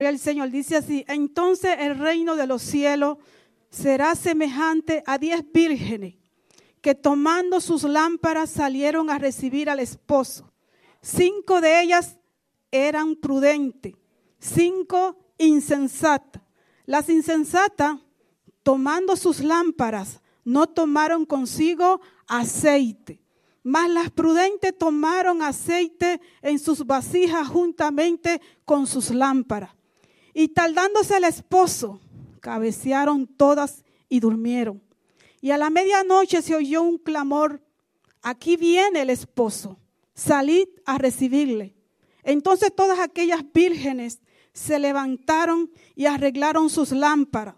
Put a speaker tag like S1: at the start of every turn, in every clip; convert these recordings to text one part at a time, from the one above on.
S1: El Señor dice así, entonces el reino de los cielos será semejante a diez vírgenes que tomando sus lámparas salieron a recibir al esposo. Cinco de ellas eran prudentes, cinco insensatas. Las insensatas, tomando sus lámparas, no tomaron consigo aceite. Mas las prudentes tomaron aceite en sus vasijas juntamente con sus lámparas. Y tardándose el esposo, cabecearon todas y durmieron. Y a la medianoche se oyó un clamor, aquí viene el esposo, salid a recibirle. Entonces todas aquellas vírgenes se levantaron y arreglaron sus lámparas.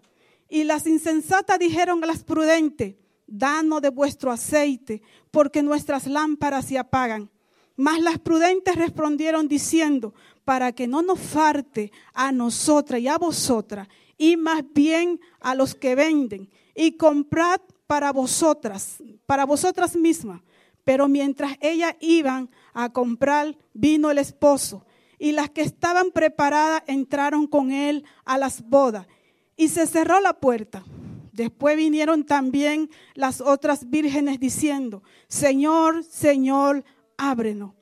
S1: Y las insensatas dijeron a las prudentes, danos de vuestro aceite, porque nuestras lámparas se apagan. Mas las prudentes respondieron diciendo, para que no nos falte a nosotras y a vosotras, y más bien a los que venden, y comprad para vosotras, para vosotras mismas. Pero mientras ellas iban a comprar, vino el esposo, y las que estaban preparadas entraron con él a las bodas, y se cerró la puerta. Después vinieron también las otras vírgenes diciendo, Señor, Señor, ábrenos.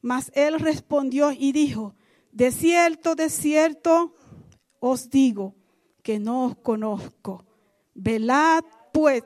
S1: Mas él respondió y dijo, de cierto, de cierto os digo que no os conozco. Velad pues,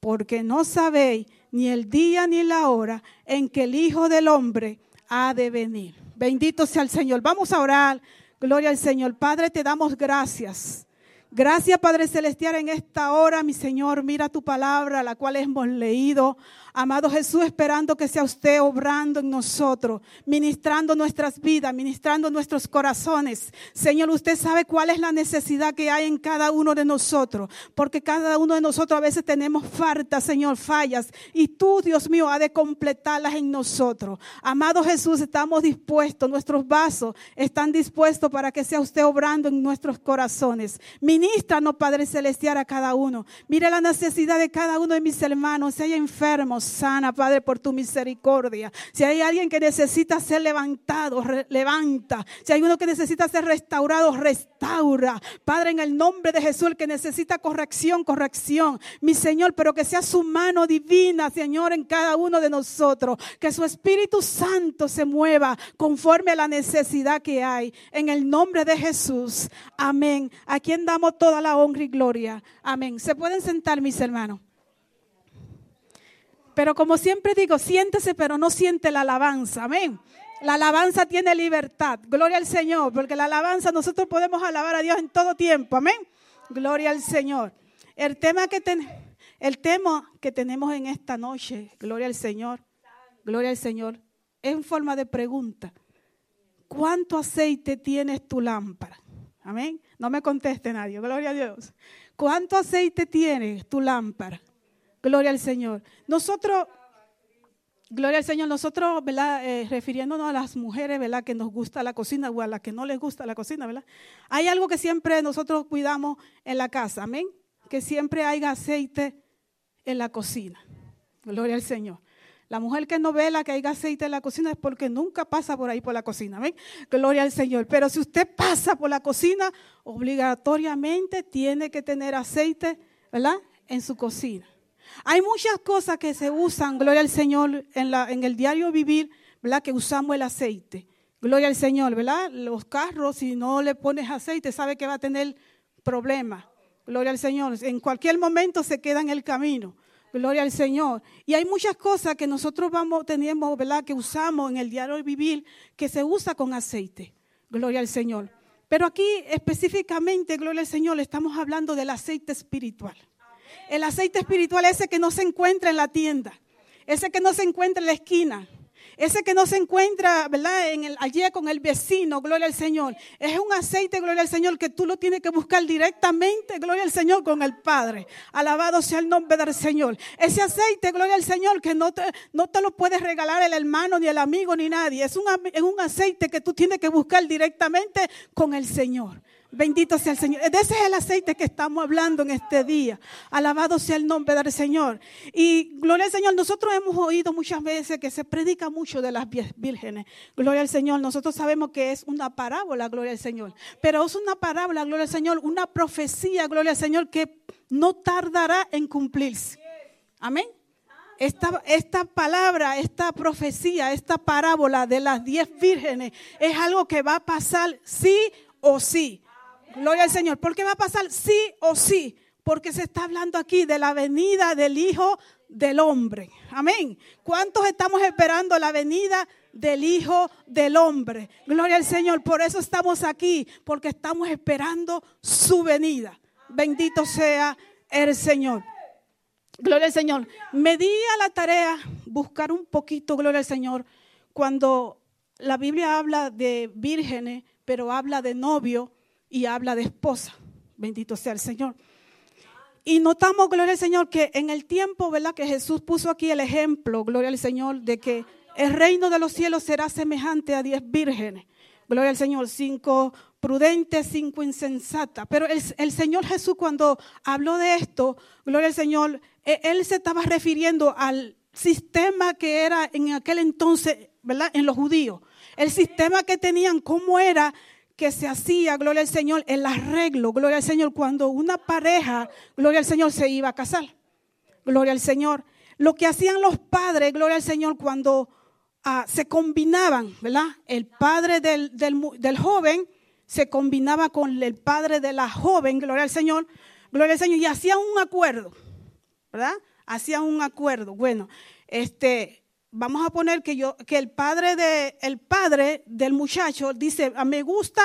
S1: porque no sabéis ni el día ni la hora en que el Hijo del Hombre ha de venir. Bendito sea el Señor. Vamos a orar. Gloria al Señor. Padre, te damos gracias. Gracias, Padre Celestial, en esta hora, mi Señor. Mira tu palabra, la cual hemos leído. Amado Jesús, esperando que sea usted obrando en nosotros, ministrando nuestras vidas, ministrando nuestros corazones. Señor, usted sabe cuál es la necesidad que hay en cada uno de nosotros, porque cada uno de nosotros a veces tenemos faltas, Señor, fallas, y tú, Dios mío, ha de completarlas en nosotros. Amado Jesús, estamos dispuestos, nuestros vasos están dispuestos para que sea usted obrando en nuestros corazones. Ministranos, Padre Celestial, a cada uno. Mire la necesidad de cada uno de mis hermanos, si hay enfermos sana, Padre, por tu misericordia. Si hay alguien que necesita ser levantado, levanta. Si hay uno que necesita ser restaurado, restaura. Padre, en el nombre de Jesús, el que necesita corrección, corrección. Mi Señor, pero que sea su mano divina, Señor, en cada uno de nosotros. Que su Espíritu Santo se mueva conforme a la necesidad que hay. En el nombre de Jesús. Amén. A quien damos toda la honra y gloria. Amén. Se pueden sentar, mis hermanos. Pero como siempre digo, siéntese, pero no siente la alabanza. Amén. La alabanza tiene libertad. Gloria al Señor, porque la alabanza nosotros podemos alabar a Dios en todo tiempo. Amén. Gloria al Señor. El tema que, el tema que tenemos en esta noche, gloria al Señor, gloria al Señor, es en forma de pregunta. ¿Cuánto aceite tienes tu lámpara? Amén. No me conteste nadie. Gloria a Dios. ¿Cuánto aceite tienes tu lámpara? Gloria al Señor. Nosotros, gloria al Señor, nosotros, ¿verdad? Eh, refiriéndonos a las mujeres, ¿verdad? Que nos gusta la cocina o a las que no les gusta la cocina, ¿verdad? Hay algo que siempre nosotros cuidamos en la casa, amén. Que siempre haya aceite en la cocina. Gloria al Señor. La mujer que no vela que haya aceite en la cocina es porque nunca pasa por ahí por la cocina. Amén. Gloria al Señor. Pero si usted pasa por la cocina, obligatoriamente tiene que tener aceite, ¿verdad? En su cocina. Hay muchas cosas que se usan, gloria al Señor, en, la, en el diario vivir, ¿verdad? Que usamos el aceite. Gloria al Señor, ¿verdad? Los carros, si no le pones aceite, sabe que va a tener problemas. Gloria al Señor. En cualquier momento se queda en el camino. Gloria al Señor. Y hay muchas cosas que nosotros vamos, tenemos, ¿verdad? Que usamos en el diario vivir, que se usa con aceite. Gloria al Señor. Pero aquí específicamente, gloria al Señor, estamos hablando del aceite espiritual. El aceite espiritual, ese que no se encuentra en la tienda, ese que no se encuentra en la esquina, ese que no se encuentra, ¿verdad? En allí con el vecino, gloria al Señor. Es un aceite, gloria al Señor, que tú lo tienes que buscar directamente, gloria al Señor, con el Padre. Alabado sea el nombre del Señor. Ese aceite, gloria al Señor, que no te, no te lo puedes regalar el hermano, ni el amigo, ni nadie. Es un, es un aceite que tú tienes que buscar directamente con el Señor. Bendito sea el Señor. Ese es el aceite que estamos hablando en este día. Alabado sea el nombre del Señor. Y gloria al Señor, nosotros hemos oído muchas veces que se predica mucho de las vírgenes. Gloria al Señor. Nosotros sabemos que es una parábola, gloria al Señor. Pero es una parábola, gloria al Señor, una profecía, gloria al Señor, que no tardará en cumplirse. Amén. Esta, esta, palabra, esta profecía, esta parábola de las diez vírgenes es algo que va a pasar sí o sí. Gloria al Señor. ¿Por qué va a pasar sí o sí? Porque se está hablando aquí de la venida del Hijo del Hombre. Amén. ¿Cuántos estamos esperando la venida del Hijo del Hombre? Gloria al Señor. Por eso estamos aquí, porque estamos esperando su venida. Bendito sea el Señor. Gloria al Señor. Me di a la tarea buscar un poquito, gloria al Señor, cuando la Biblia habla de vírgenes, pero habla de novio y habla de esposa. Bendito sea el Señor. Y notamos, gloria al Señor, que en el tiempo, ¿verdad? Que Jesús puso aquí el ejemplo, gloria al Señor, de que el reino de los cielos será semejante a diez vírgenes. Gloria al Señor, cinco prudentes, cinco insensatas. Pero el, Señor Jesús cuando habló de esto, gloria al Señor, e, Él se estaba refiriendo al sistema que era en aquel entonces, ¿verdad? En los judíos. El sistema que tenían, cómo era que se hacía, gloria al Señor, el arreglo, gloria al Señor, cuando una pareja, gloria al Señor, se iba a casar. Gloria al Señor. Lo que hacían los padres, gloria al Señor, cuando ah, se combinaban, ¿verdad? El padre del, del, joven se combinaba con el padre de la joven, gloria al Señor, gloria al Señor, y hacían un acuerdo, ¿verdad? Hacían un acuerdo. Bueno, este, vamos a poner que yo, que el padre de, el padre del muchacho dice, ah, me gusta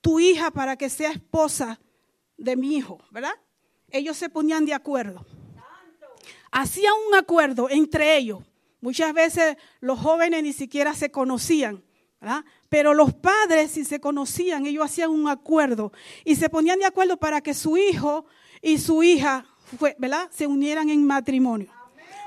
S1: tu hija para que sea esposa de mi hijo, ¿verdad? Ellos se ponían de acuerdo. Hacían un acuerdo entre ellos. Muchas veces los jóvenes ni siquiera se conocían, ¿verdad? Pero los padres si se conocían, ellos hacían un acuerdo y se ponían de acuerdo para que su hijo y su hija, ¿verdad? Se unieran en matrimonio.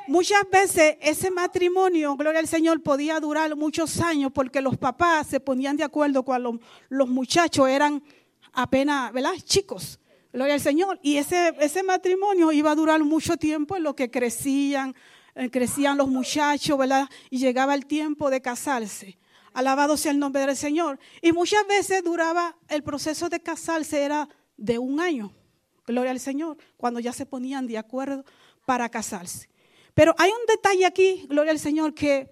S1: Muchas veces ese matrimonio, gloria al Señor, podía durar muchos años porque los papás se ponían de acuerdo cuando los muchachos eran apenas, ¿verdad? Chicos. Gloria al Señor. Y ese, ese matrimonio iba a durar mucho tiempo en lo que crecían, eh, crecían los muchachos, ¿verdad? Y llegaba el tiempo de casarse. Alabado sea el nombre del Señor. Y muchas veces duraba, el proceso de casarse era de un año. Gloria al Señor. Cuando ya se ponían de acuerdo para casarse. Pero hay un detalle aquí, gloria al Señor, que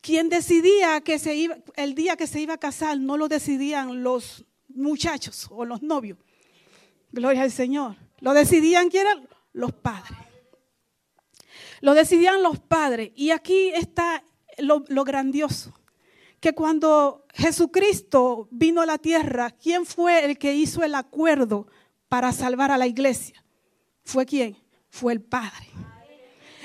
S1: quien decidía que se iba, el día que se iba a casar no lo decidían los muchachos o los novios. Gloria al Señor. Lo decidían quién eran los padres. Lo decidían los padres. Y aquí está lo, lo grandioso. Que cuando Jesucristo vino a la tierra, ¿quién fue el que hizo el acuerdo para salvar a la iglesia? ¿Fue quién? Fue el Padre.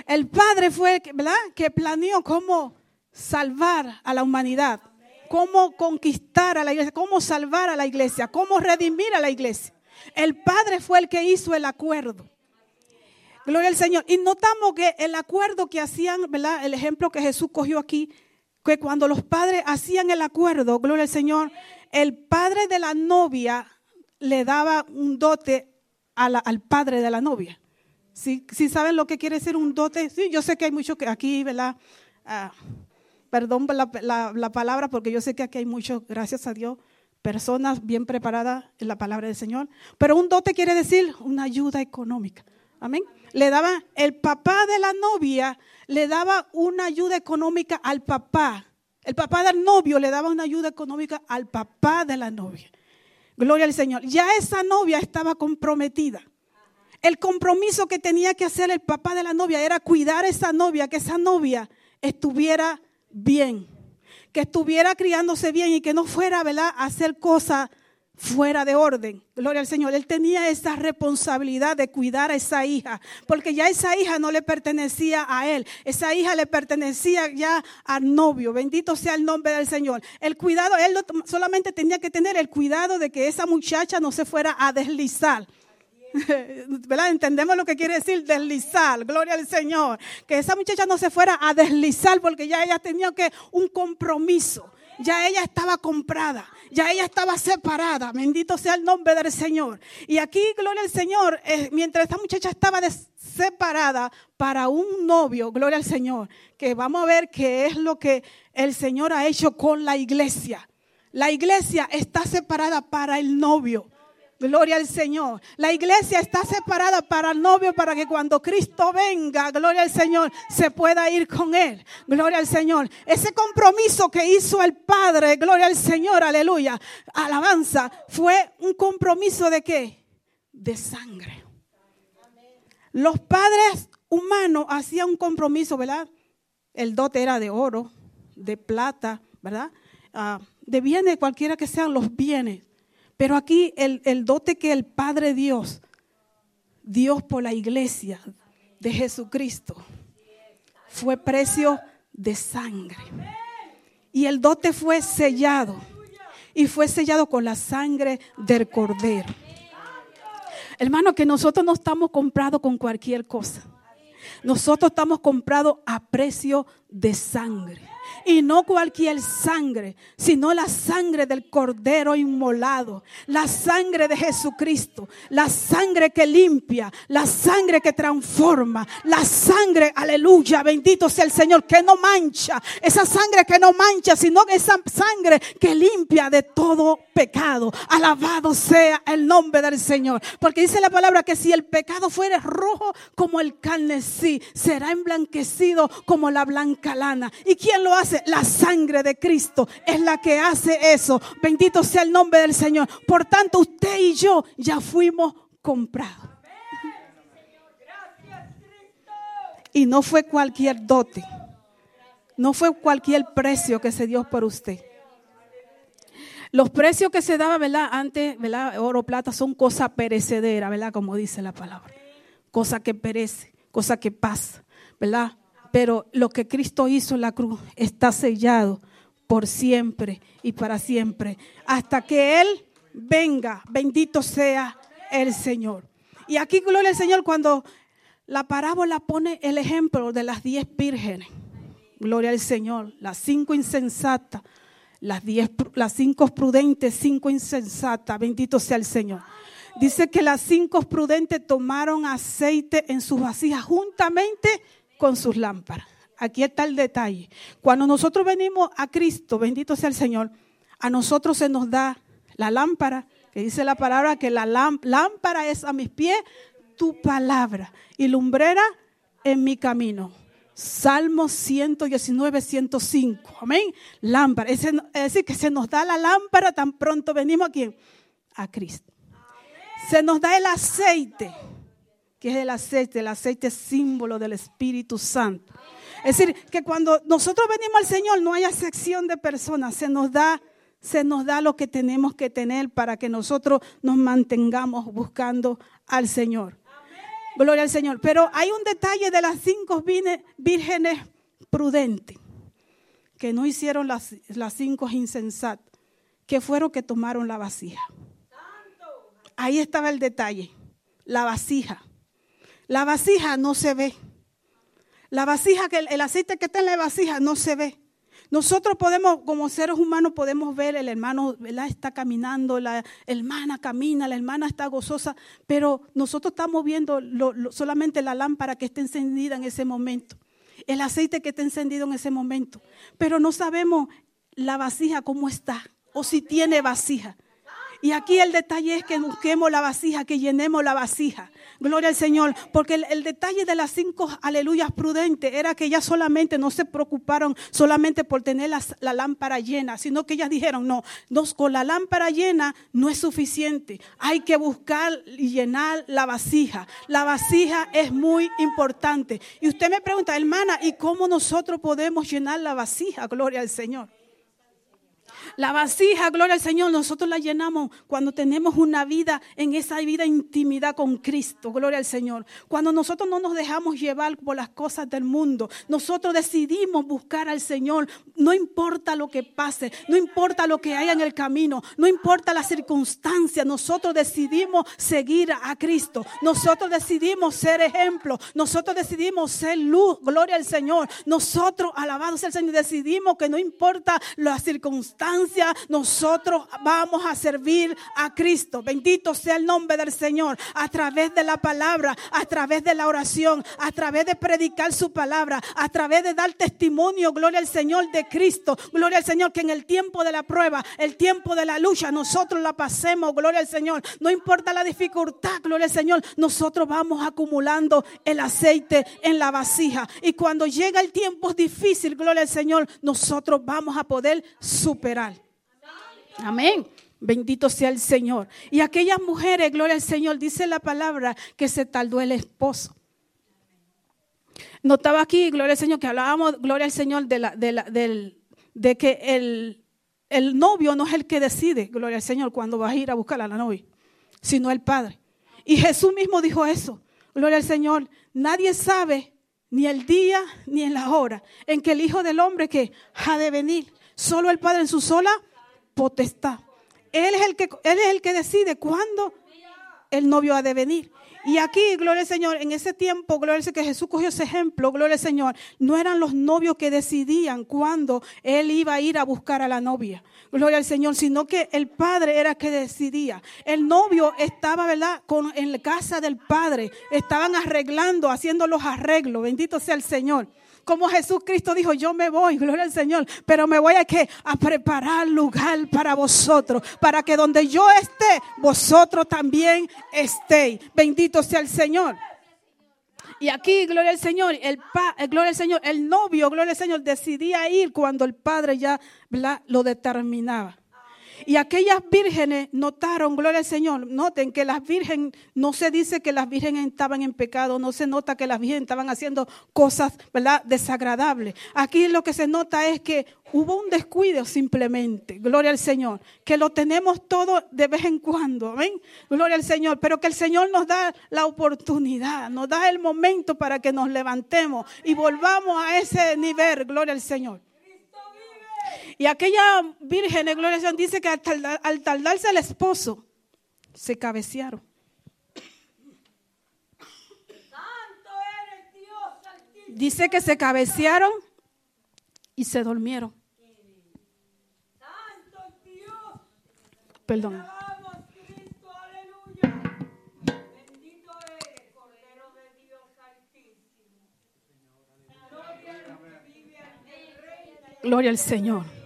S1: El Padre fue, ¿verdad? Que planeó cómo salvar a la humanidad, cómo conquistar a la iglesia, cómo salvar a la iglesia, cómo redimir a la iglesia. El Padre fue el que hizo el acuerdo. Gloria al Señor. Y notamos que el acuerdo que hacían, ¿verdad? El ejemplo que Jesús cogió aquí, que cuando los padres hacían el acuerdo, gloria al Señor, el padre de la novia le daba un dote al padre de la novia. Si, saben lo que quiere decir un dote, sí, yo sé que hay muchos que aquí, ¿verdad? Ah, perdón la, la, palabra, porque yo sé que aquí hay muchos, gracias a Dios, personas bien preparadas en la palabra del Señor. Pero un dote quiere decir una ayuda económica. Amén. Le daba, el papá de la novia le daba una ayuda económica al papá. El papá del novio le daba una ayuda económica al papá de la novia. Gloria al Señor. Ya esa novia estaba comprometida. El compromiso que tenía que hacer el papá de la novia era cuidar a esa novia, que esa novia estuviera bien, que estuviera criándose bien y que no fuera, ¿verdad?, a hacer cosas fuera de orden. Gloria al Señor. Él tenía esa responsabilidad de cuidar a esa hija, porque ya esa hija no le pertenecía a él, esa hija le pertenecía ya al novio. Bendito sea el nombre del Señor. El cuidado, él solamente tenía que tener el cuidado de que esa muchacha no se fuera a deslizar ¿verdad? Entendemos lo que quiere decir deslizar, gloria al Señor. Que esa muchacha no se fuera a deslizar porque ya ella tenía que un compromiso. Ya ella estaba comprada, Ya ella estaba separada. Bendito sea el nombre del Señor. Y aquí, gloria al Señor, eh, mientras esta muchacha estaba separada para un novio, gloria al Señor, que vamos a ver qué es lo que el Señor ha hecho con la iglesia. La iglesia está separada para el novio. Gloria al Señor. La iglesia está separada para el novio para que cuando Cristo venga, gloria al Señor, se pueda ir con él. Gloria al Señor. Ese compromiso que hizo el Padre, gloria al Señor, aleluya. Alabanza, fue un compromiso de qué? De sangre. Los padres humanos hacían un compromiso, ¿verdad? El dote era de oro, de plata, ¿verdad? Ah, de bienes, cualquiera que sean los bienes. Pero aquí el, dote que el Padre Dios, Dios por la iglesia de Jesucristo, fue precio de sangre. Y el dote fue sellado. Y fue sellado con la sangre del cordero. Hermano, que nosotros no estamos comprados con cualquier cosa. Nosotros estamos comprados a precio de sangre. Y no cualquier sangre, sino la sangre del Cordero inmolado, la sangre de Jesucristo, la sangre que limpia, la sangre que transforma, la sangre, aleluya, bendito sea el Señor, que no mancha, esa sangre que no mancha, sino esa sangre que limpia de todo pecado. Alabado sea el nombre del Señor. Porque dice la palabra que si el pecado fuera rojo como el carnesí, será emblanquecido como la blanca lana. ¿Y quién lo hace? La sangre de Cristo es la que hace eso. Bendito sea el nombre del Señor. Por tanto, usted y yo ya fuimos comprados. Y no fue cualquier dote. No fue cualquier precio que se dio por usted. Los precios que se daban, ¿verdad? Antes, ¿verdad? Oro, plata, son cosas perecederas, ¿verdad? Como dice la palabra. Cosa que perece, cosa que pasa, ¿verdad? Pero lo que Cristo hizo en la cruz está sellado por siempre y para siempre. Hasta que Él venga, bendito sea el Señor. Y aquí, gloria al Señor, cuando la parábola pone el ejemplo de las diez vírgenes. Gloria al Señor. Las cinco insensatas, las, cinco prudentes, cinco insensatas. Bendito sea el Señor. Dice que las cinco prudentes tomaron aceite en sus vasijas juntamente con sus lámparas. Aquí está el detalle. Cuando nosotros venimos a Cristo, bendito sea el Señor, a nosotros se nos da la lámpara, que dice la palabra que la lámpara es a mis pies tu palabra y lumbrera en mi camino. Salmo 119, 105. Amén. Lámpara. Es decir, que se nos da la lámpara tan pronto venimos aquí a Cristo. Se nos da el aceite que es el aceite, el aceite símbolo del Espíritu Santo. Es decir, que cuando nosotros venimos al Señor no hay excepción de personas, se nos da se nos da lo que tenemos que tener para que nosotros nos mantengamos buscando al Señor. Gloria al Señor. Pero hay un detalle de las cinco vírgenes prudentes que no hicieron las, las cinco insensatas, que fueron que tomaron la vasija. Ahí estaba el detalle, la vasija. La vasija no se ve. La vasija, el, aceite que está en la vasija no se ve. Nosotros podemos, como seres humanos, podemos ver el hermano, ¿verdad? Está caminando, la hermana camina, la hermana está gozosa, pero nosotros estamos viendo solamente la lámpara que está encendida en ese momento, el aceite que está encendido en ese momento, pero no sabemos la vasija cómo está o si tiene vasija. Y aquí el detalle es que busquemos la vasija, que llenemos la vasija. Gloria al Señor. Porque el, detalle de las cinco aleluyas prudentes era que ellas solamente no se preocuparon solamente por tener la, lámpara llena, sino que ellas dijeron, no, con la lámpara llena no es suficiente. Hay que buscar y llenar la vasija. La vasija es muy importante. Y usted me pregunta, hermana, ¿y cómo nosotros podemos llenar la vasija? Gloria al Señor. La vasija, gloria al Señor, nosotros la llenamos cuando tenemos una vida en esa vida intimidad con Cristo, gloria al Señor. Cuando nosotros no nos dejamos llevar por las cosas del mundo, nosotros decidimos buscar al Señor, no importa lo que pase, no importa lo que haya en el camino, no importa las circunstancias, nosotros decidimos seguir a Cristo, nosotros decidimos ser ejemplo, nosotros decidimos ser luz, gloria al Señor, nosotros, alabados al Señor, decidimos que no importa las circunstancias, nosotros vamos a servir a Cristo. Bendito sea el nombre del Señor. A través de la palabra, a través de la oración, a través de predicar su palabra, a través de dar testimonio, gloria al Señor de Cristo. Gloria al Señor que en el tiempo de la prueba, el tiempo de la lucha, nosotros la pasemos, gloria al Señor. No importa la dificultad, gloria al Señor, nosotros vamos acumulando el aceite en la vasija. Y cuando llega el tiempo difícil, gloria al Señor, nosotros vamos a poder superar. Amén. Bendito sea el Señor. Y aquellas mujeres, gloria al Señor, dice la palabra que se tardó el esposo. Notaba aquí, gloria al Señor, que hablábamos, gloria al Señor, de, la, de, del, de que el, el novio no es el que decide, gloria al Señor, cuando vas a ir a buscar a la novia, sino el Padre. Y Jesús mismo dijo eso, gloria al Señor, nadie sabe ni el día ni en la hora en que el Hijo del Hombre que ha de venir, solo el Padre en su sola potestad. Él es el que, él es el que decide cuándo el novio ha de venir. Y aquí, gloria al Señor, en ese tiempo, gloria al Señor, que Jesús cogió ese ejemplo, gloria al Señor, no eran los novios que decidían cuándo él iba a ir a buscar a la novia, gloria al Señor, sino que el padre era que decidía. El novio estaba, ¿verdad?, Con, en la casa del padre, estaban arreglando, haciendo los arreglos, bendito sea el Señor. Como Jesucristo dijo, yo me voy, gloria al Señor, pero me voy a qué? A preparar lugar para vosotros, para que donde yo esté, vosotros también estéis. Bendito sea el Señor. Y aquí, gloria al Señor, el pa, eh, gloria al Señor, el novio, gloria al Señor, decidía ir cuando el padre ya lo determinaba. Y aquellas vírgenes notaron, gloria al Señor, noten que las vírgenes, no se dice que las vírgenes estaban en pecado, no se nota que las vírgenes estaban haciendo cosas, ¿verdad?, desagradables. Aquí lo que se nota es que hubo un descuido simplemente, gloria al Señor, que lo tenemos todo de vez en cuando, amén, gloria al Señor, pero que el Señor nos da la oportunidad, nos da el momento para que nos levantemos y volvamos a ese nivel, gloria al Señor. Y aquella virgen, gloria a Dios, dice que al, tardarse el esposo, se cabecearon. Dice que se cabecearon y se durmieron. Perdón. Gloria al Señor.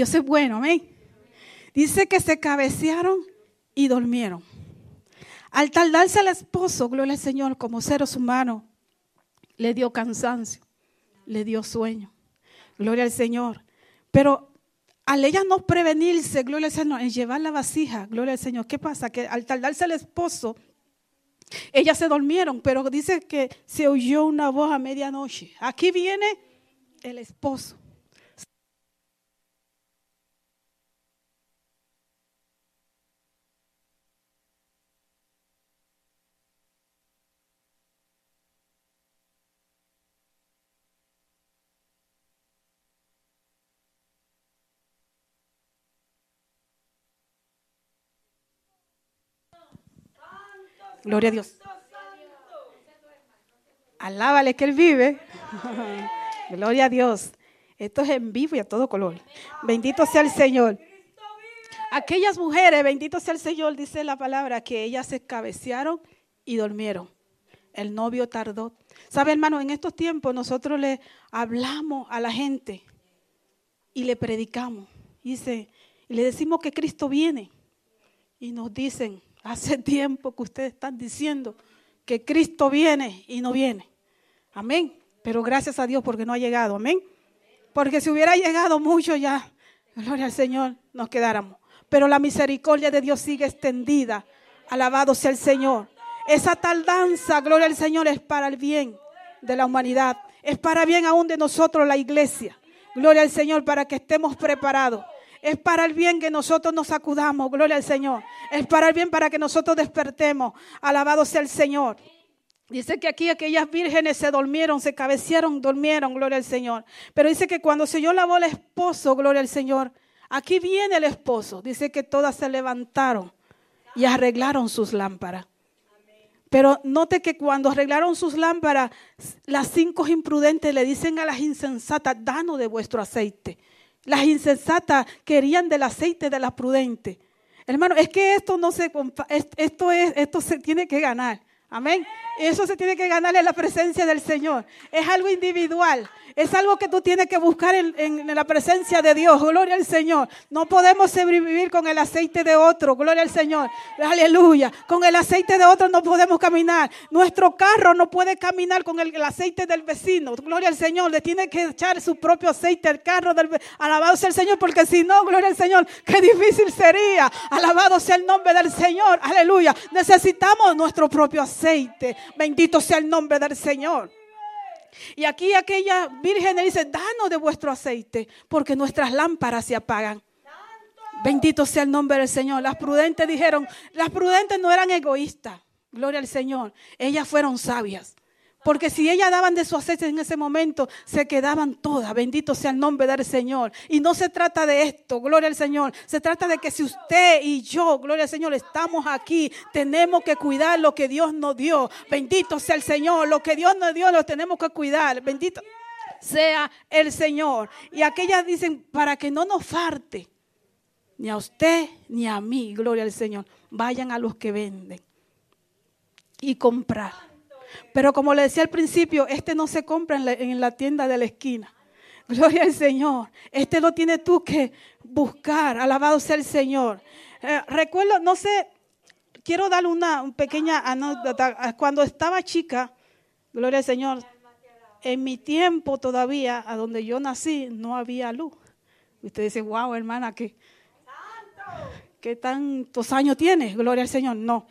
S1: Dios es bueno, amén. Dice que se cabecearon y durmieron. Al tardarse el esposo, gloria al Señor, como seres humanos, le dio cansancio, le dio sueño. Gloria al Señor. Pero al ella no prevenirse, gloria al Señor, en llevar la vasija, gloria al Señor, ¿qué pasa? Que al tardarse el esposo, ellas se durmieron, pero dice que se oyó una voz a medianoche. Aquí viene el esposo. Gloria a Dios. Alábale que Él vive. Gloria a Dios. Esto es en vivo y a todo color. Bendito sea el Señor. Aquellas mujeres, bendito sea el Señor, dice la palabra, que ellas se cabecearon y durmieron. El novio tardó. ¿Sabe, hermano? En estos tiempos nosotros le hablamos a la gente y le predicamos. Dice, y le decimos que Cristo viene. Y nos dicen, hace tiempo que ustedes están diciendo que Cristo viene y no viene. Amén. Pero gracias a Dios porque no ha llegado. Amén. Porque si hubiera llegado mucho ya, gloria al Señor, nos quedáramos. Pero la misericordia de Dios sigue extendida. Alabado sea el Señor. Esa tardanza, gloria al Señor, es para el bien de la humanidad. Es para bien aún de nosotros, la iglesia. Gloria al Señor para que estemos preparados. Es para el bien que nosotros nos acudamos. Gloria al Señor. Es para el bien para que nosotros despertemos. Alabado sea el Señor. Dice que aquí aquellas vírgenes se durmieron, se cabecearon, durmieron, gloria al Señor. Pero dice que cuando se oyó la voz del esposo, gloria al Señor, aquí viene el esposo. Dice que todas se levantaron y arreglaron sus lámparas. Pero note que cuando arreglaron sus lámparas, las cinco imprudentes le dicen a las insensatas, danos de vuestro aceite. Las insensatas querían del aceite de la prudente. Hermano, es que esto no se esto es esto se tiene que ganar. Amén. Eso se tiene que ganar en la presencia del Señor. Es algo individual. Es algo que tú tienes que buscar en, la presencia de Dios. Gloria al Señor. No podemos sobrevivir con el aceite de otro. Gloria al Señor. Aleluya. Con el aceite de otro no podemos caminar. Nuestro carro no puede caminar con el, aceite del vecino. Gloria al Señor. Le tiene que echar su propio aceite al carro del Alabado sea el Señor. Porque si no, gloria al Señor, qué difícil sería. Alabado sea el nombre del Señor. Aleluya. Necesitamos nuestro propio aceite. Bendito sea el nombre del Señor. Y aquí aquella virgen le dice, danos de vuestro aceite, porque nuestras lámparas se apagan. Bendito sea el nombre del Señor. Las prudentes dijeron, las prudentes no eran egoístas, gloria al Señor. Ellas fueron sabias. Porque si ellas daban de su aceite en ese momento, se quedaban todas. Bendito sea el nombre del Señor. Y no se trata de esto, gloria al Señor. Se trata de que si usted y yo, gloria al Señor, estamos aquí, tenemos que cuidar lo que Dios nos dio. Bendito sea el Señor. Lo que Dios nos dio lo tenemos que cuidar. Bendito sea el Señor. Y aquellas dicen, para que no nos falte, ni a usted ni a mí, gloria al Señor, vayan a los que venden y comprar pero como le decía al principio, este no se compra en la, tienda de la esquina. Gloria al Señor. Este lo tienes tú que buscar. Alabado sea el Señor. Eh, recuerdo, no sé, quiero dar una, pequeña anécdota. Cuando estaba chica, gloria al Señor, en mi tiempo todavía, a donde yo nací, no había luz. Usted dice, wow, hermana, ¿qué, ¿qué tantos años tienes? Gloria al Señor. No.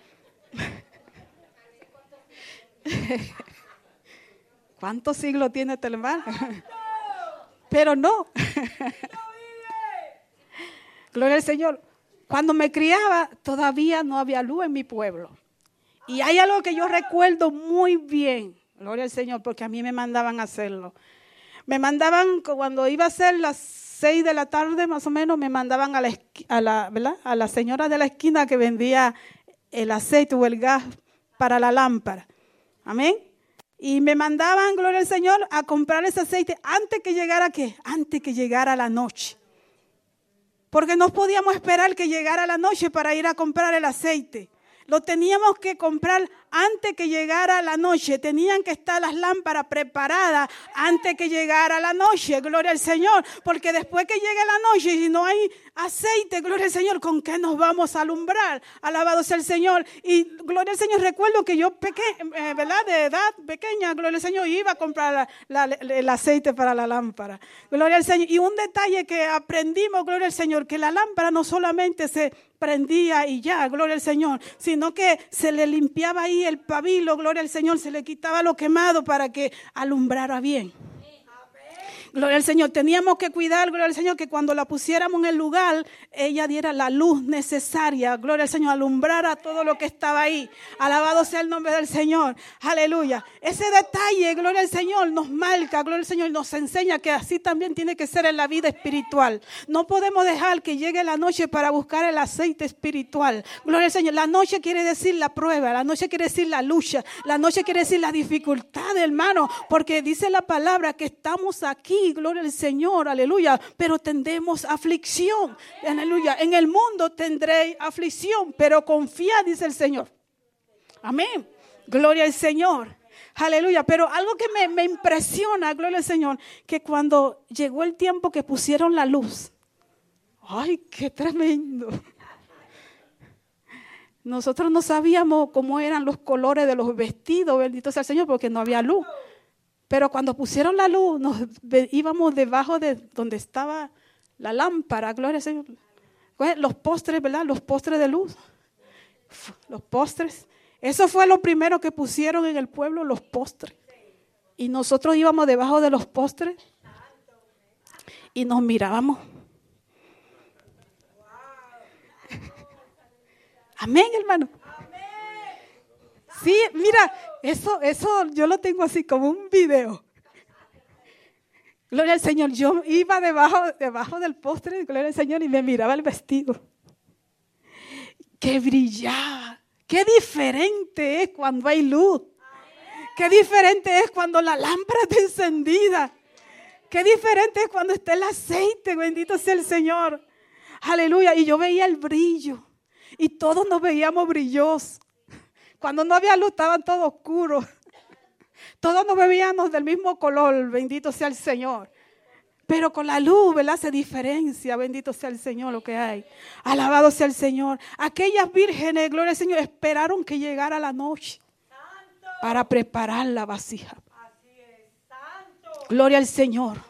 S1: ¿Cuántos siglos tiene este hermano? Pero no. Gloria al Señor. Cuando me criaba, todavía no había luz en mi pueblo. Y hay algo que yo recuerdo muy bien. Gloria al Señor, porque a mí me mandaban a hacerlo. Me mandaban, cuando iba a ser las seis de la tarde más o menos, me mandaban a la, a la, a la señora de la esquina que vendía el aceite o el gas para la lámpara. Amén. Y me mandaban, gloria al Señor, a comprar ese aceite antes que llegara qué? Antes que llegara la noche. Porque no podíamos esperar que llegara la noche para ir a comprar el aceite. Lo teníamos que comprar antes que llegara la noche. Tenían que estar las lámparas preparadas antes que llegara la noche. Gloria al Señor. Porque después que llegue la noche y no hay aceite, gloria al Señor, ¿con qué nos vamos a alumbrar? Alabado sea el Señor. Y gloria al Señor, recuerdo que yo, peque, eh, ¿verdad? De edad pequeña, gloria al Señor, iba a comprar el aceite para la lámpara. Gloria al Señor. Y un detalle que aprendimos, gloria al Señor, que la lámpara no solamente se prendía y ya, gloria al Señor, sino que se le limpiaba ahí el pabilo, gloria al Señor, se le quitaba lo quemado para que alumbrara bien. Gloria al Señor. Teníamos que cuidar, gloria al Señor, que cuando la pusiéramos en el lugar, ella diera la luz necesaria. Gloria al Señor, alumbrara todo lo que estaba ahí. Alabado sea el nombre del Señor. Aleluya. Ese detalle, gloria al Señor, nos marca, gloria al Señor, nos enseña que así también tiene que ser en la vida espiritual. No podemos dejar que llegue la noche para buscar el aceite espiritual. Gloria al Señor. La noche quiere decir la prueba, la noche quiere decir la lucha, la noche quiere decir la dificultad, hermano, porque dice la palabra que estamos aquí gloria al Señor, aleluya, pero tendremos aflicción, aleluya. En el mundo tendréis aflicción, pero confía, dice el Señor. Amén. Gloria al Señor. Aleluya. Pero algo que me, me, impresiona, gloria al Señor, que cuando llegó el tiempo que pusieron la luz, ay, qué tremendo. Nosotros no sabíamos cómo eran los colores de los vestidos, bendito sea el Señor, porque no había luz. Pero cuando pusieron la luz, nos íbamos debajo de donde estaba la lámpara, gloria al Señor. Los postres, ¿verdad? Los postres de luz. Los postres. Eso fue lo primero que pusieron en el pueblo, los postres. Y nosotros íbamos debajo de los postres y nos mirábamos. Amén, hermano. Sí, mira, eso, eso yo lo tengo así como un video. Gloria al Señor. Yo iba debajo, debajo del postre, gloria al Señor, y me miraba el vestido. Que brillaba. Qué diferente es cuando hay luz. Qué diferente es cuando la lámpara está encendida. Qué diferente es cuando está el aceite, bendito sea el Señor. Aleluya. Y yo veía el brillo. Y todos nos veíamos brillosos. Cuando no había luz estaban todos oscuros. Todos nos veíamos del mismo color, bendito sea el Señor. Pero con la luz, ¿verdad? Se diferencia, bendito sea el Señor lo que hay. Alabado sea el Señor. Aquellas vírgenes, gloria al Señor, esperaron que llegara la noche para preparar la vasija. Gloria al Señor.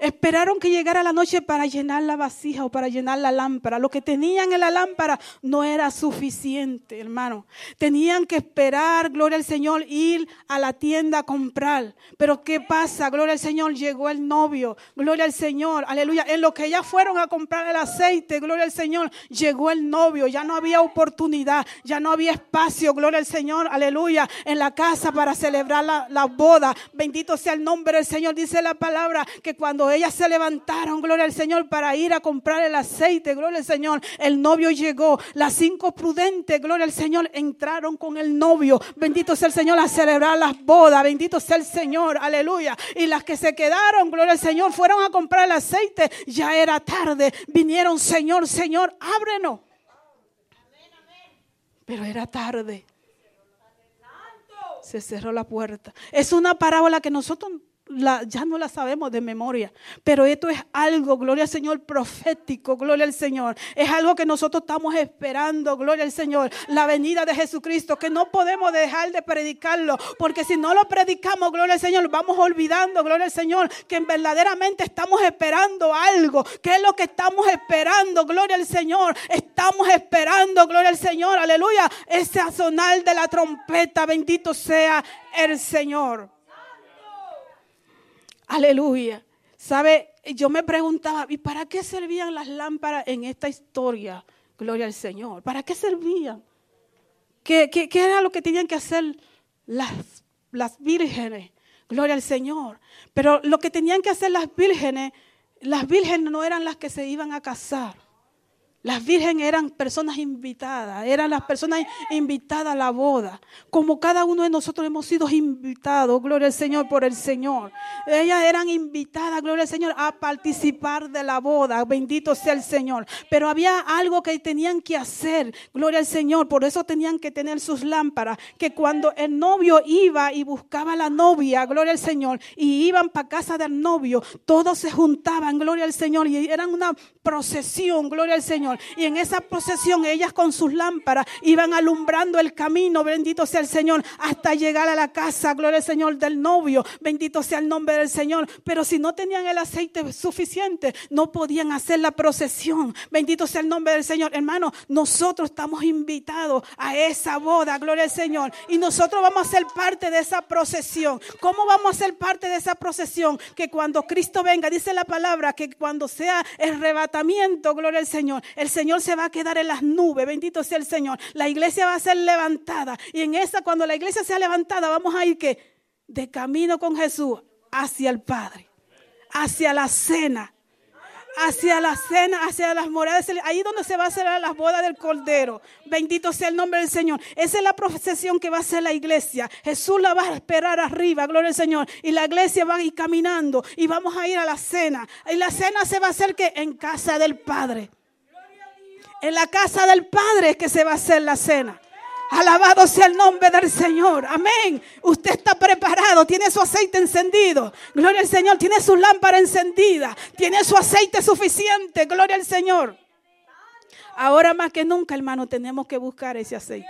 S1: Esperaron que llegara la noche para llenar la vasija o para llenar la lámpara. Lo que tenían en la lámpara no era suficiente, hermano. Tenían que esperar, gloria al Señor, ir a la tienda a comprar. Pero ¿qué pasa? Gloria al Señor, llegó el novio. Gloria al Señor, aleluya. En lo que ellas fueron a comprar el aceite, gloria al Señor, llegó el novio. Ya no había oportunidad, ya no había espacio, gloria al Señor, aleluya, en la casa para celebrar la, la boda. Bendito sea el nombre del Señor. Dice la palabra que cuando ellas se levantaron, gloria al Señor, para ir a comprar el aceite, gloria al Señor. El novio llegó. Las cinco prudentes, gloria al Señor, entraron con el novio. Bendito sea el Señor a celebrar las bodas. Bendito sea el Señor, aleluya. Y las que se quedaron, gloria al Señor, fueron a comprar el aceite. Ya era tarde. Vinieron, Señor, Señor, ábrenos. Pero era tarde. Se cerró la puerta. Es una parábola que nosotros ya no la sabemos de memoria, pero esto es algo, gloria al Señor, profético, gloria al Señor. Es algo que nosotros estamos esperando, gloria al Señor, la venida de Jesucristo, que no podemos dejar de predicarlo, porque si no lo predicamos, gloria al Señor, vamos olvidando, gloria al Señor, que verdaderamente estamos esperando algo. ¿Qué es lo que estamos esperando? Gloria al Señor. Estamos esperando, gloria al Señor, aleluya, ese sonar de la trompeta, bendito sea el Señor. Aleluya. ¿Sabe? Yo me preguntaba, ¿y para qué servían las lámparas en esta historia? Gloria al Señor. ¿Para qué servían? ¿Qué, qué, era lo que tenían que hacer las, las vírgenes? Gloria al Señor. Pero lo que tenían que hacer las vírgenes, las vírgenes no eran las que se iban a casar. Las vírgenes eran personas invitadas, eran las personas invitadas a la boda. Como cada uno de nosotros hemos sido invitados, gloria al Señor, por el Señor. Ellas eran invitadas, gloria al Señor, a participar de la boda. Bendito sea el Señor. Pero había algo que tenían que hacer, gloria al Señor. Por eso tenían que tener sus lámparas. Que cuando el novio iba y buscaba a la novia, gloria al Señor, y iban para casa del novio, todos se juntaban, gloria al Señor, y eran una procesión, gloria al Señor. Y en esa procesión ellas con sus lámparas iban alumbrando el camino, bendito sea el Señor, hasta llegar a la casa, gloria al Señor del novio, bendito sea el nombre del Señor. Pero si no tenían el aceite suficiente, no podían hacer la procesión, bendito sea el nombre del Señor. Hermano, nosotros estamos invitados a esa boda, gloria al Señor. Y nosotros vamos a ser parte de esa procesión. ¿Cómo vamos a ser parte de esa procesión? Que cuando Cristo venga, dice la palabra, que cuando sea el arrebatamiento, gloria al Señor, el Señor se va a quedar en las nubes, bendito sea el Señor. La iglesia va a ser levantada y en esa, cuando la iglesia sea levantada, vamos a ir que de camino con Jesús hacia el Padre, hacia la cena hacia la cena, hacia las moradas, ahí donde se va a hacer las bodas del Cordero. Bendito sea el nombre del Señor. Esa es la procesión que va a hacer la iglesia. Jesús la va a esperar arriba, gloria al Señor. Y la iglesia va a ir caminando y vamos a ir a la cena. Y la cena se va a hacer que en casa del Padre. En la casa del Padre es que se va a hacer la cena. Alabado sea el nombre del Señor. Amén. Usted está preparado. Tiene su aceite encendido. Gloria al Señor. Tiene su lámpara encendida. Tiene su aceite suficiente. Gloria al Señor. Ahora más que nunca, hermano, tenemos que buscar ese aceite.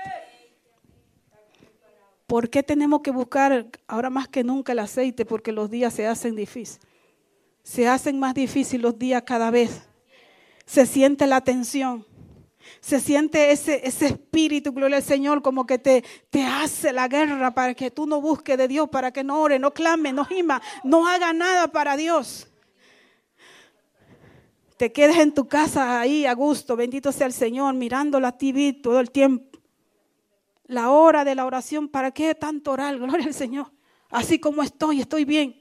S1: ¿Por qué tenemos que buscar ahora más que nunca el aceite? Porque los días se hacen difíciles. Se hacen más difíciles los días cada vez. Se siente la tensión se siente ese, ese espíritu, gloria al Señor, como que te, te hace la guerra para que tú no busques de Dios, para que no ore, no clame, no gima, no haga nada para Dios. Te quedes en tu casa ahí a gusto, bendito sea el Señor, mirando la TV todo el tiempo. La hora de la oración, ¿para qué tanto orar? Gloria al Señor. Así como estoy, estoy bien.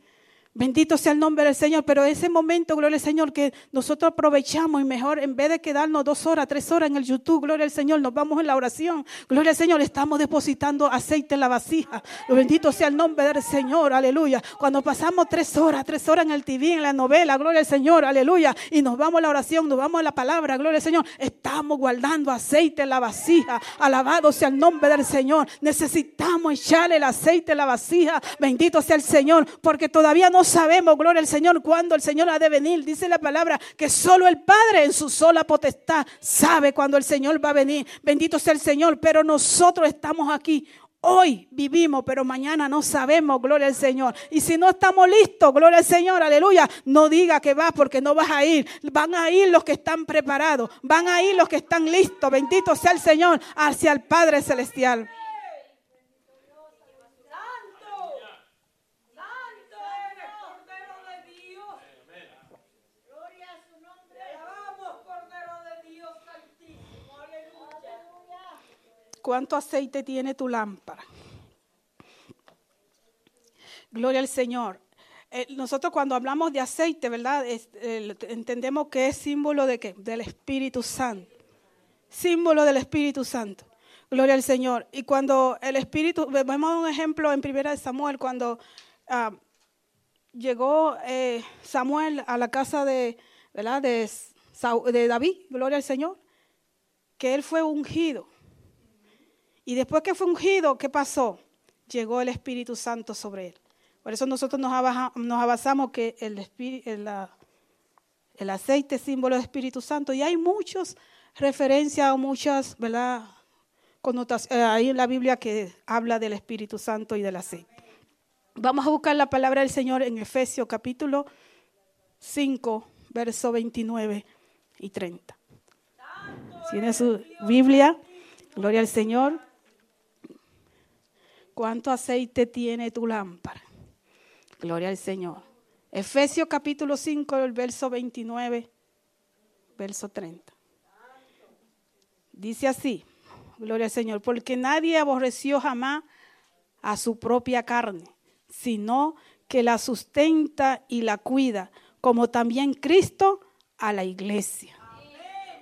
S1: Bendito sea el nombre del Señor. Pero ese momento, gloria al Señor, que nosotros aprovechamos y mejor, en vez de quedarnos dos horas, tres horas en el YouTube, gloria al Señor, nos vamos en la oración. Gloria al Señor, estamos depositando aceite en la vasija. Bendito sea el nombre del Señor, aleluya. Cuando pasamos tres horas, tres horas en el TV, en la novela, gloria al Señor, aleluya. Y nos vamos a la oración, nos vamos a la palabra, gloria al Señor. Estamos guardando aceite en la vasija. Alabado sea el nombre del Señor. Necesitamos echarle el aceite en la vasija. Bendito sea el Señor, porque todavía no sabemos, gloria al Señor, cuándo el Señor ha de venir. Dice la palabra que solo el Padre en su sola potestad sabe cuándo el Señor va a venir. Bendito sea el Señor, pero nosotros estamos aquí. Hoy vivimos, pero mañana no sabemos, gloria al Señor. Y si no estamos listos, gloria al Señor, aleluya, no diga que vas porque no vas a ir. Van a ir los que están preparados, van a ir los que están listos. Bendito sea el Señor hacia el Padre Celestial. ¿Cuánto aceite tiene tu lámpara? Gloria al Señor. Eh, nosotros cuando hablamos de aceite, ¿verdad? Eh, entendemos que es símbolo de qué? Del Espíritu Santo. Símbolo del Espíritu Santo. Gloria al Señor. Y cuando el Espíritu, vemos un ejemplo en Primera de Samuel, cuando ah, llegó eh, Samuel a la casa de, ¿verdad? De, de David, gloria al Señor, que él fue ungido. Y después que fue ungido, ¿qué pasó? Llegó el Espíritu Santo sobre él. Por eso nosotros nos, avanzamos que el, el, el aceite es símbolo del Espíritu Santo. Y hay muchas referencias o muchas, ¿verdad? Connotaciones eh, ahí en la Biblia que habla del Espíritu Santo y del aceite. Vamos a buscar la palabra del Señor en Efesios capítulo 5, verso 29 y 30. Tiene su Biblia, gloria al Señor. ¿Cuánto aceite tiene tu lámpara? Gloria al Señor. Efesios capítulo 5, el verso 29, verso 30. Dice así, gloria al Señor, porque nadie aborreció jamás a su propia carne, sino que la sustenta y la cuida, como también Cristo a la iglesia.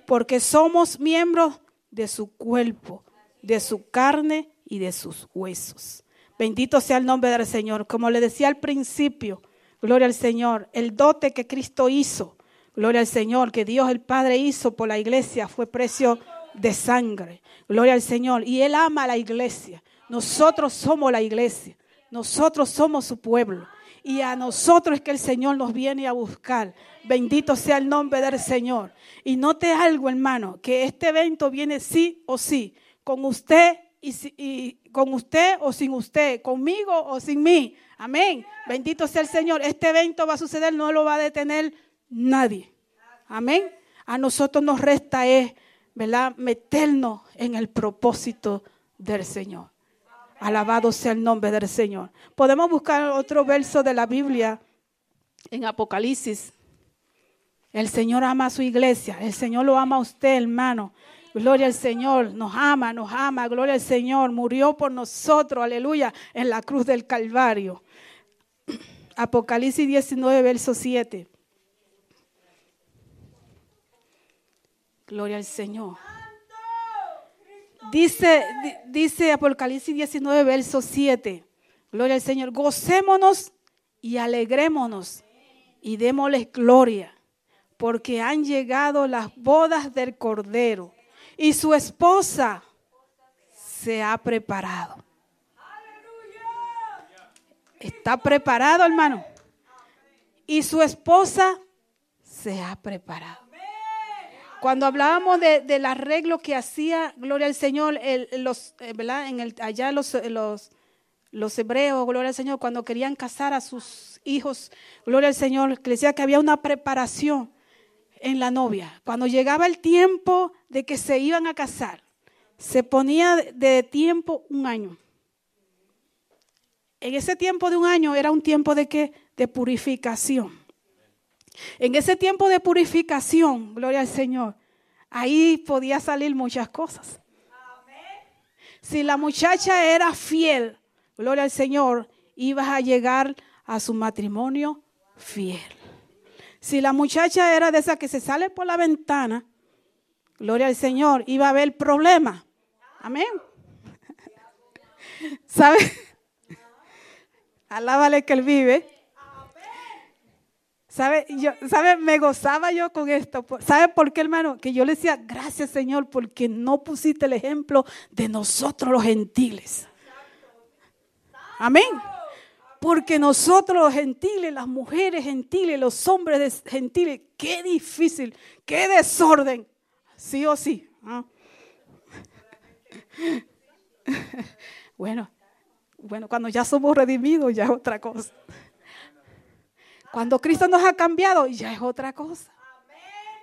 S1: Porque somos miembros de su cuerpo, de su carne y de sus huesos. Bendito sea el nombre del Señor. Como le decía al principio, gloria al Señor, el dote que Cristo hizo, gloria al Señor, que Dios el Padre hizo por la iglesia fue precio de sangre. Gloria al Señor. Y Él ama a la iglesia. Nosotros somos la iglesia. Nosotros somos su pueblo. Y a nosotros es que el Señor nos viene a buscar. Bendito sea el nombre del Señor. Y note algo, hermano, que este evento viene sí o sí, con usted y, con usted o sin usted, conmigo o sin mí. Amén. Bendito sea el Señor. Este evento va a suceder, no lo va a detener nadie. Amén. A nosotros nos resta es, ¿verdad? Meternos en el propósito del Señor. Alabado sea el nombre del Señor. Podemos buscar otro verso de la Biblia en Apocalipsis. El Señor ama a su iglesia. El Señor lo ama a usted, hermano. Gloria al Señor, nos ama, nos ama, gloria al Señor, murió por nosotros, aleluya, en la cruz del Calvario. Apocalipsis 19, verso 7. Gloria al Señor. Dice, dice Apocalipsis 19, verso 7. Gloria al Señor. Gocémonos y alegrémonos y démosles gloria, porque han llegado las bodas del Cordero y su esposa se ha preparado. Está preparado, hermano. Y su esposa se ha preparado. Cuando hablábamos del arreglo que hacía, gloria al Señor, los, eh, En el, allá los, los, los hebreos, gloria al Señor, cuando querían casar a sus hijos, gloria al Señor, que decía que había una preparación en la novia. Cuando llegaba el tiempo de que se iban a casar, se ponía de tiempo un año. En ese tiempo de un año era un tiempo de qué? De purificación. En ese tiempo de purificación, gloria al Señor, ahí podía salir muchas cosas. Si la muchacha era fiel, gloria al Señor, ibas a llegar a su matrimonio fiel. Si la muchacha era de esa que se sale por la ventana, gloria al Señor, iba a haber problema. Amén. ¿Sabe? Alábale que él vive. ¿Sabe? Yo, ¿Sabe? Me gozaba yo con esto. ¿Sabe por qué, hermano? Que yo le decía, gracias Señor, porque no pusiste el ejemplo de nosotros los gentiles. Amén. Porque nosotros los gentiles, las mujeres gentiles, los hombres gentiles, qué difícil, qué desorden. Sí o sí. ¿ah? Bueno, bueno, cuando ya somos redimidos ya es otra cosa. Cuando Cristo nos ha cambiado, ya es otra cosa.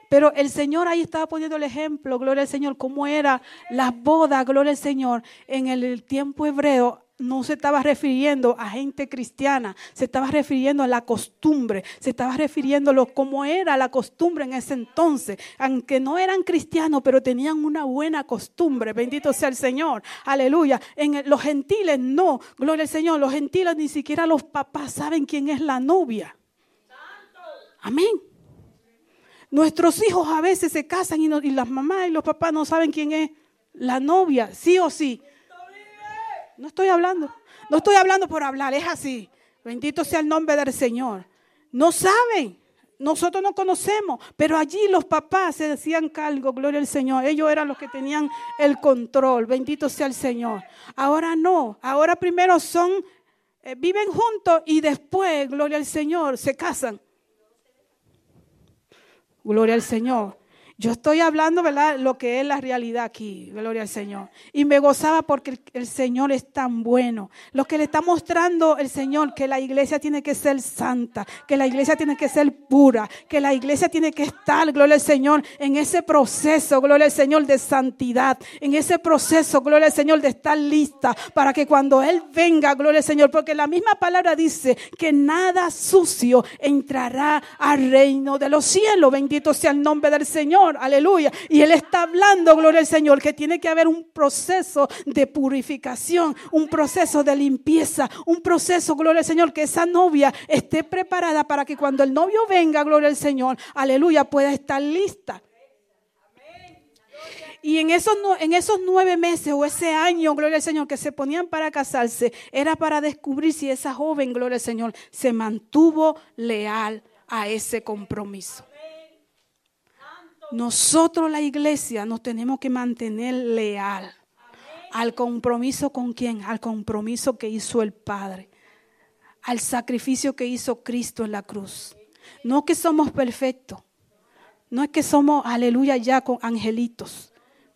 S1: Pero el Señor ahí estaba poniendo el ejemplo, gloria al Señor, cómo era la boda, gloria al Señor, en el tiempo hebreo. No se estaba refiriendo a gente cristiana, se estaba refiriendo a la costumbre, se estaba refiriendo a cómo era la costumbre en ese entonces. Aunque no eran cristianos, pero tenían una buena costumbre. Bendito sea el Señor. Aleluya. En los gentiles no, gloria al Señor. Los gentiles ni siquiera los papás saben quién es la novia. Amén. Nuestros hijos a veces se casan y, las mamás y los papás no saben quién es la novia, sí o sí. No estoy hablando, no estoy hablando por hablar, es así. Bendito sea el nombre del Señor. No saben, nosotros no conocemos, pero allí los papás se decían cargo, gloria al Señor. Ellos eran los que tenían el control, bendito sea el Señor. Ahora no, ahora primero son, eh, viven juntos y después, gloria al Señor, se casan. Gloria al Señor. Yo estoy hablando, ¿verdad? Lo que es la realidad aquí, gloria al Señor. Y me gozaba porque el, Señor es tan bueno. Lo que le está mostrando el Señor, que la iglesia tiene que ser santa, que la iglesia tiene que ser pura, que la iglesia tiene que estar, gloria al Señor, en ese proceso, gloria al Señor, de santidad, en ese proceso, gloria al Señor, de estar lista para que cuando Él venga, gloria al Señor, porque la misma palabra dice que nada sucio entrará al reino de los cielos. Bendito sea el nombre del Señor aleluya. Y Él está hablando, gloria al Señor, que tiene que haber un proceso de purificación, un proceso de limpieza, un proceso, gloria al Señor, que esa novia esté preparada para que cuando el novio venga, gloria al Señor, aleluya, pueda estar lista. Y en esos, en esos nueve meses o ese año, gloria al Señor, que se ponían para casarse, era para descubrir si esa joven, gloria al Señor, se mantuvo leal a ese compromiso. Nosotros la iglesia nos tenemos que mantener leal al compromiso con quién, al compromiso que hizo el Padre, al sacrificio que hizo Cristo en la cruz. No que somos perfectos, no es que somos, aleluya, ya con angelitos,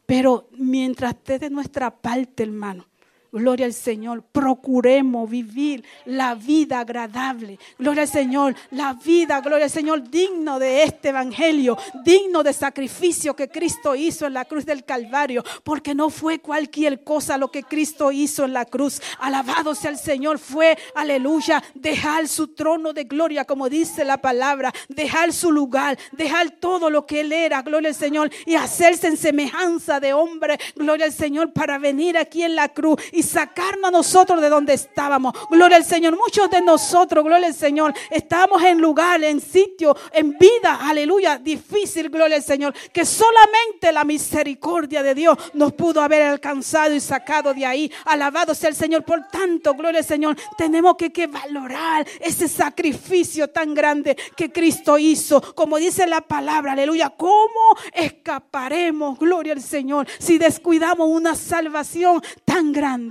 S1: pero mientras esté de nuestra parte, hermano, Gloria al Señor. Procuremos vivir la vida agradable. Gloria al Señor. La vida, gloria al Señor, digno de este evangelio, digno de sacrificio que Cristo hizo en la cruz del Calvario. Porque no fue cualquier cosa lo que Cristo hizo en la cruz. Alabado sea el Señor. Fue, aleluya, dejar su trono de gloria, como dice la palabra. Dejar su lugar, dejar todo lo que Él era, gloria al Señor, y hacerse en semejanza de hombre, gloria al Señor, para venir aquí en la cruz sacarnos a nosotros de donde estábamos. Gloria al Señor. Muchos de nosotros, gloria al Señor, estamos en lugar, en sitio, en vida, aleluya, difícil, gloria al Señor, que solamente la misericordia de Dios nos pudo haber alcanzado y sacado de ahí. Alabado sea el Señor. Por tanto, gloria al Señor, tenemos que, que valorar ese sacrificio tan grande que Cristo hizo. Como dice la palabra, aleluya, ¿cómo escaparemos, gloria al Señor, si descuidamos una salvación tan grande?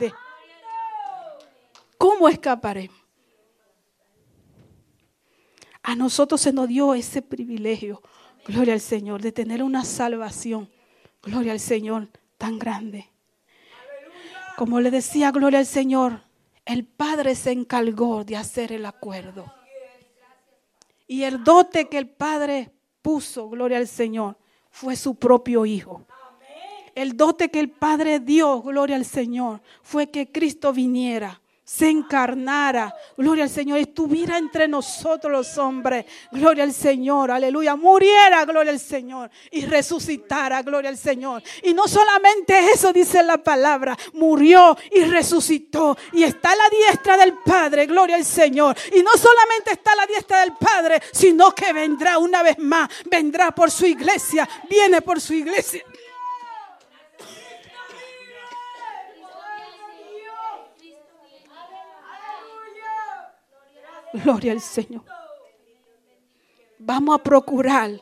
S1: ¿Cómo escaparemos? A nosotros se nos dio ese privilegio, gloria al Señor, de tener una salvación, gloria al Señor, tan grande. Como le decía, gloria al Señor, el Padre se encargó de hacer el acuerdo. Y el dote que el Padre puso, gloria al Señor, fue su propio Hijo el dote que el Padre dio, gloria al Señor, fue que Cristo viniera se encarnara, gloria al Señor, estuviera entre nosotros los hombres, gloria al Señor, aleluya, muriera, gloria al Señor, y resucitara, gloria al Señor. Y no solamente eso dice la palabra, murió y resucitó, y está a la diestra del Padre, gloria al Señor. Y no solamente está a la diestra del Padre, sino que vendrá una vez más, vendrá por su iglesia, viene por su iglesia. Gloria al Señor. Vamos a procurar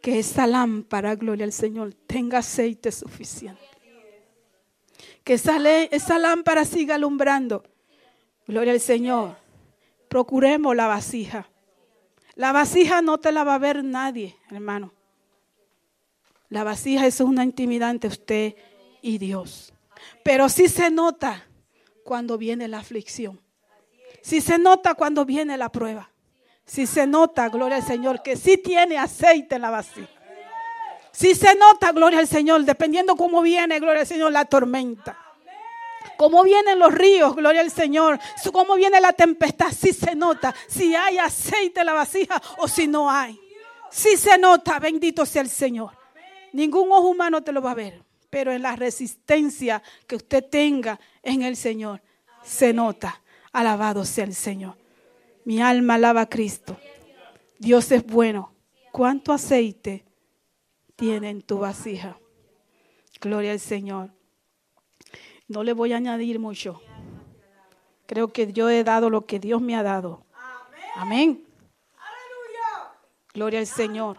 S1: que esa lámpara, gloria al Señor, tenga aceite suficiente. Que esa, esa lámpara siga alumbrando. Gloria al Señor. Procuremos la vasija. La vasija no te la va a ver nadie, hermano. La vasija es una intimidad entre usted y Dios. Pero sí se nota cuando viene la aflicción. Si se nota cuando viene la prueba. Si se nota, gloria al Señor, que sí tiene aceite en la vasija. Si se nota, gloria al Señor, dependiendo cómo viene, gloria al Señor, la tormenta. Cómo vienen los ríos, gloria al Señor. Cómo viene la tempestad, si se nota. Si hay aceite en la vasija o si no hay. Si se nota, bendito sea el Señor. Ningún ojo humano te lo va a ver. Pero en la resistencia que usted tenga en el Señor, se nota. Alabado sea el Señor. Mi alma alaba a Cristo. Dios es bueno. ¿Cuánto aceite tiene en tu vasija? Gloria al Señor. No le voy a añadir mucho. Creo que yo he dado lo que Dios me ha dado. Amén. Gloria al Señor.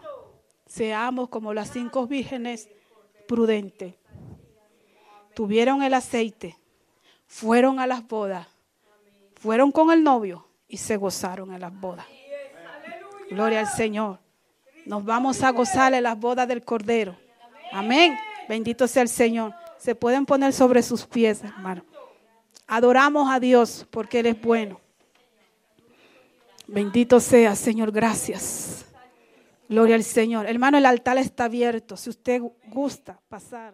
S1: Seamos como las cinco vírgenes prudentes. Tuvieron el aceite. Fueron a las bodas fueron con el novio y se gozaron en las bodas. Gloria al Señor. Nos vamos a gozar en las bodas del Cordero. Amén. Bendito sea el Señor. Se pueden poner sobre sus pies, hermano. Adoramos a Dios porque Él es bueno. Bendito sea, Señor. Gracias. Gloria al Señor. Hermano, el altar está abierto. Si usted gusta pasar.